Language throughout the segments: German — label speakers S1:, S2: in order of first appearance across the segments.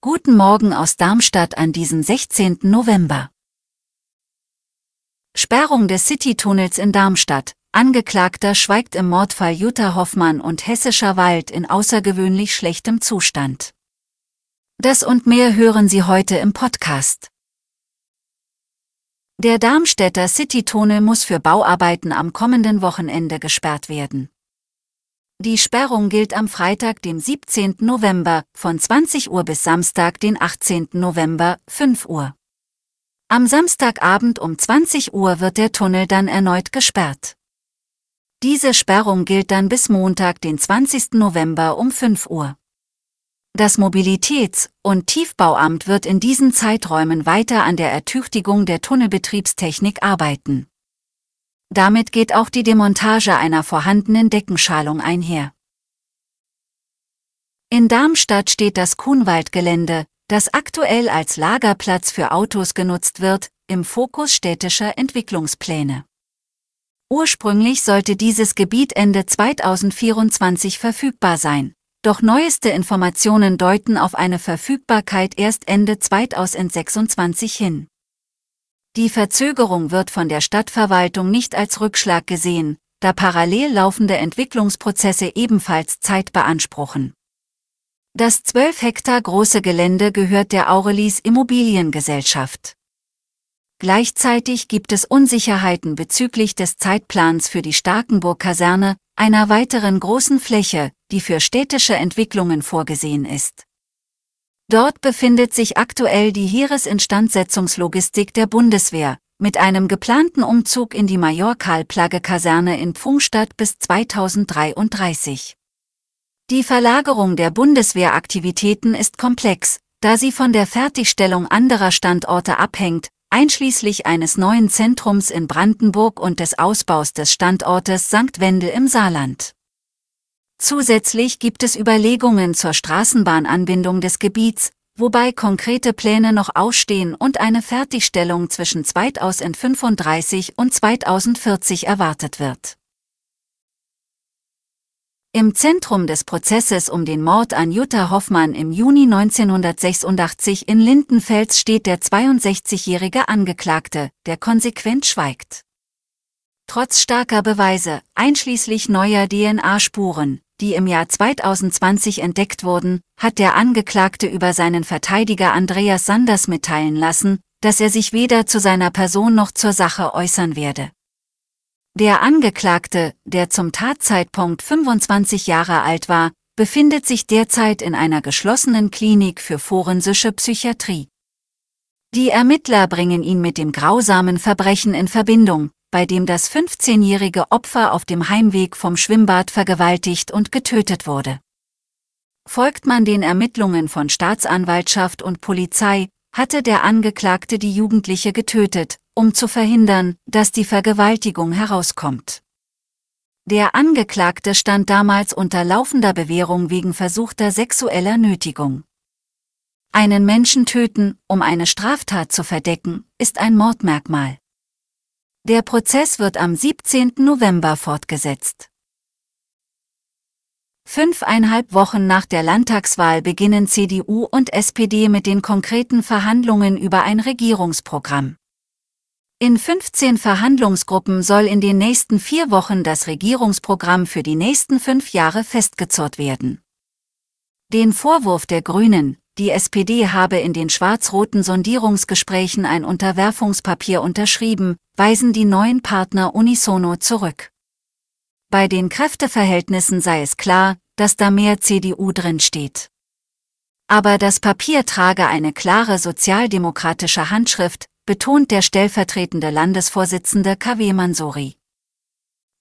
S1: Guten Morgen aus Darmstadt an diesem 16. November. Sperrung des Citytunnels in Darmstadt. Angeklagter schweigt im Mordfall Jutta Hoffmann und Hessischer Wald in außergewöhnlich schlechtem Zustand. Das und mehr hören Sie heute im Podcast. Der Darmstädter Citytunnel muss für Bauarbeiten am kommenden Wochenende gesperrt werden. Die Sperrung gilt am Freitag, dem 17. November, von 20 Uhr bis Samstag, den 18. November, 5 Uhr. Am Samstagabend um 20 Uhr wird der Tunnel dann erneut gesperrt. Diese Sperrung gilt dann bis Montag, den 20. November um 5 Uhr. Das Mobilitäts- und Tiefbauamt wird in diesen Zeiträumen weiter an der Ertüchtigung der Tunnelbetriebstechnik arbeiten. Damit geht auch die Demontage einer vorhandenen Deckenschalung einher. In Darmstadt steht das Kuhnwaldgelände, das aktuell als Lagerplatz für Autos genutzt wird, im Fokus städtischer Entwicklungspläne. Ursprünglich sollte dieses Gebiet Ende 2024 verfügbar sein, doch neueste Informationen deuten auf eine Verfügbarkeit erst Ende 2026 hin. Die Verzögerung wird von der Stadtverwaltung nicht als Rückschlag gesehen, da parallel laufende Entwicklungsprozesse ebenfalls Zeit beanspruchen. Das 12 Hektar große Gelände gehört der Aurelis Immobiliengesellschaft. Gleichzeitig gibt es Unsicherheiten bezüglich des Zeitplans für die Starkenburg-Kaserne, einer weiteren großen Fläche, die für städtische Entwicklungen vorgesehen ist. Dort befindet sich aktuell die Heeresinstandsetzungslogistik der Bundeswehr, mit einem geplanten Umzug in die Major-Karl-Plagge-Kaserne in Pfungstadt bis 2033. Die Verlagerung der Bundeswehraktivitäten ist komplex, da sie von der Fertigstellung anderer Standorte abhängt, einschließlich eines neuen Zentrums in Brandenburg und des Ausbaus des Standortes St. Wendel im Saarland. Zusätzlich gibt es Überlegungen zur Straßenbahnanbindung des Gebiets, wobei konkrete Pläne noch ausstehen und eine Fertigstellung zwischen 2035 und 2040 erwartet wird. Im Zentrum des Prozesses um den Mord an Jutta Hoffmann im Juni 1986 in Lindenfels steht der 62-jährige Angeklagte, der konsequent schweigt. Trotz starker Beweise, einschließlich neuer DNA-Spuren, die im Jahr 2020 entdeckt wurden, hat der Angeklagte über seinen Verteidiger Andreas Sanders mitteilen lassen, dass er sich weder zu seiner Person noch zur Sache äußern werde. Der Angeklagte, der zum Tatzeitpunkt 25 Jahre alt war, befindet sich derzeit in einer geschlossenen Klinik für forensische Psychiatrie. Die Ermittler bringen ihn mit dem grausamen Verbrechen in Verbindung, bei dem das 15-jährige Opfer auf dem Heimweg vom Schwimmbad vergewaltigt und getötet wurde. Folgt man den Ermittlungen von Staatsanwaltschaft und Polizei, hatte der Angeklagte die Jugendliche getötet, um zu verhindern, dass die Vergewaltigung herauskommt. Der Angeklagte stand damals unter laufender Bewährung wegen versuchter sexueller Nötigung. Einen Menschen töten, um eine Straftat zu verdecken, ist ein Mordmerkmal. Der Prozess wird am 17. November fortgesetzt. Fünfeinhalb Wochen nach der Landtagswahl beginnen CDU und SPD mit den konkreten Verhandlungen über ein Regierungsprogramm. In 15 Verhandlungsgruppen soll in den nächsten vier Wochen das Regierungsprogramm für die nächsten fünf Jahre festgezurrt werden. Den Vorwurf der Grünen, die SPD habe in den schwarz-roten Sondierungsgesprächen ein Unterwerfungspapier unterschrieben, weisen die neuen Partner unisono zurück. Bei den Kräfteverhältnissen sei es klar, dass da mehr CDU drinsteht. Aber das Papier trage eine klare sozialdemokratische Handschrift, betont der stellvertretende Landesvorsitzende KW Mansori.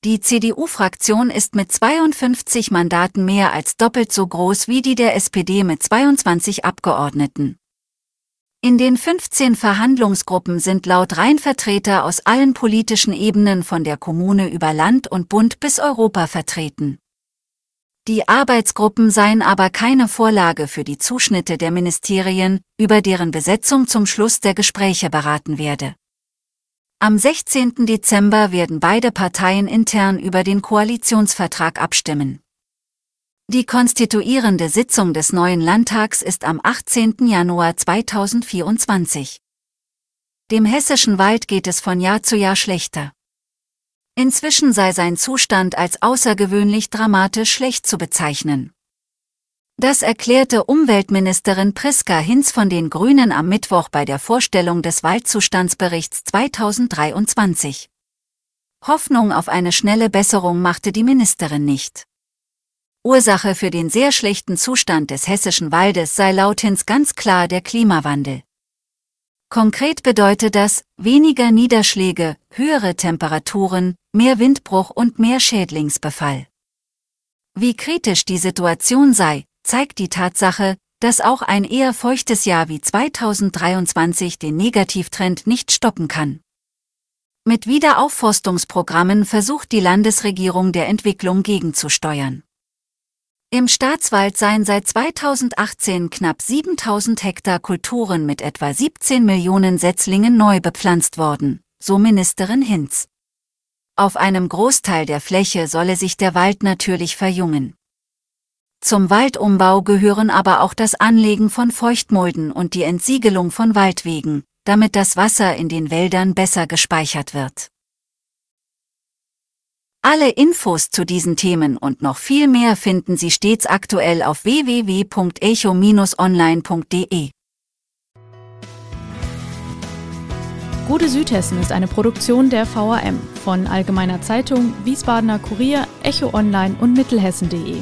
S1: Die CDU-Fraktion ist mit 52 Mandaten mehr als doppelt so groß wie die der SPD mit 22 Abgeordneten. In den 15 Verhandlungsgruppen sind laut Rheinvertreter aus allen politischen Ebenen von der Kommune über Land und Bund bis Europa vertreten. Die Arbeitsgruppen seien aber keine Vorlage für die Zuschnitte der Ministerien, über deren Besetzung zum Schluss der Gespräche beraten werde. Am 16. Dezember werden beide Parteien intern über den Koalitionsvertrag abstimmen. Die konstituierende Sitzung des neuen Landtags ist am 18. Januar 2024. Dem hessischen Wald geht es von Jahr zu Jahr schlechter. Inzwischen sei sein Zustand als außergewöhnlich dramatisch schlecht zu bezeichnen. Das erklärte Umweltministerin Priska Hinz von den Grünen am Mittwoch bei der Vorstellung des Waldzustandsberichts 2023. Hoffnung auf eine schnelle Besserung machte die Ministerin nicht. Ursache für den sehr schlechten Zustand des hessischen Waldes sei laut Hinz ganz klar der Klimawandel. Konkret bedeutet das weniger Niederschläge, höhere Temperaturen, mehr Windbruch und mehr Schädlingsbefall. Wie kritisch die Situation sei, zeigt die Tatsache, dass auch ein eher feuchtes Jahr wie 2023 den Negativtrend nicht stoppen kann. Mit Wiederaufforstungsprogrammen versucht die Landesregierung der Entwicklung gegenzusteuern. Im Staatswald seien seit 2018 knapp 7000 Hektar Kulturen mit etwa 17 Millionen Setzlingen neu bepflanzt worden, so Ministerin Hinz. Auf einem Großteil der Fläche solle sich der Wald natürlich verjüngen. Zum Waldumbau gehören aber auch das Anlegen von Feuchtmulden und die Entsiegelung von Waldwegen, damit das Wasser in den Wäldern besser gespeichert wird. Alle Infos zu diesen Themen und noch viel mehr finden Sie stets aktuell auf www.echo-online.de.
S2: Gute Südhessen ist eine Produktion der VAM von Allgemeiner Zeitung, Wiesbadener Kurier, Echo Online und Mittelhessen.de.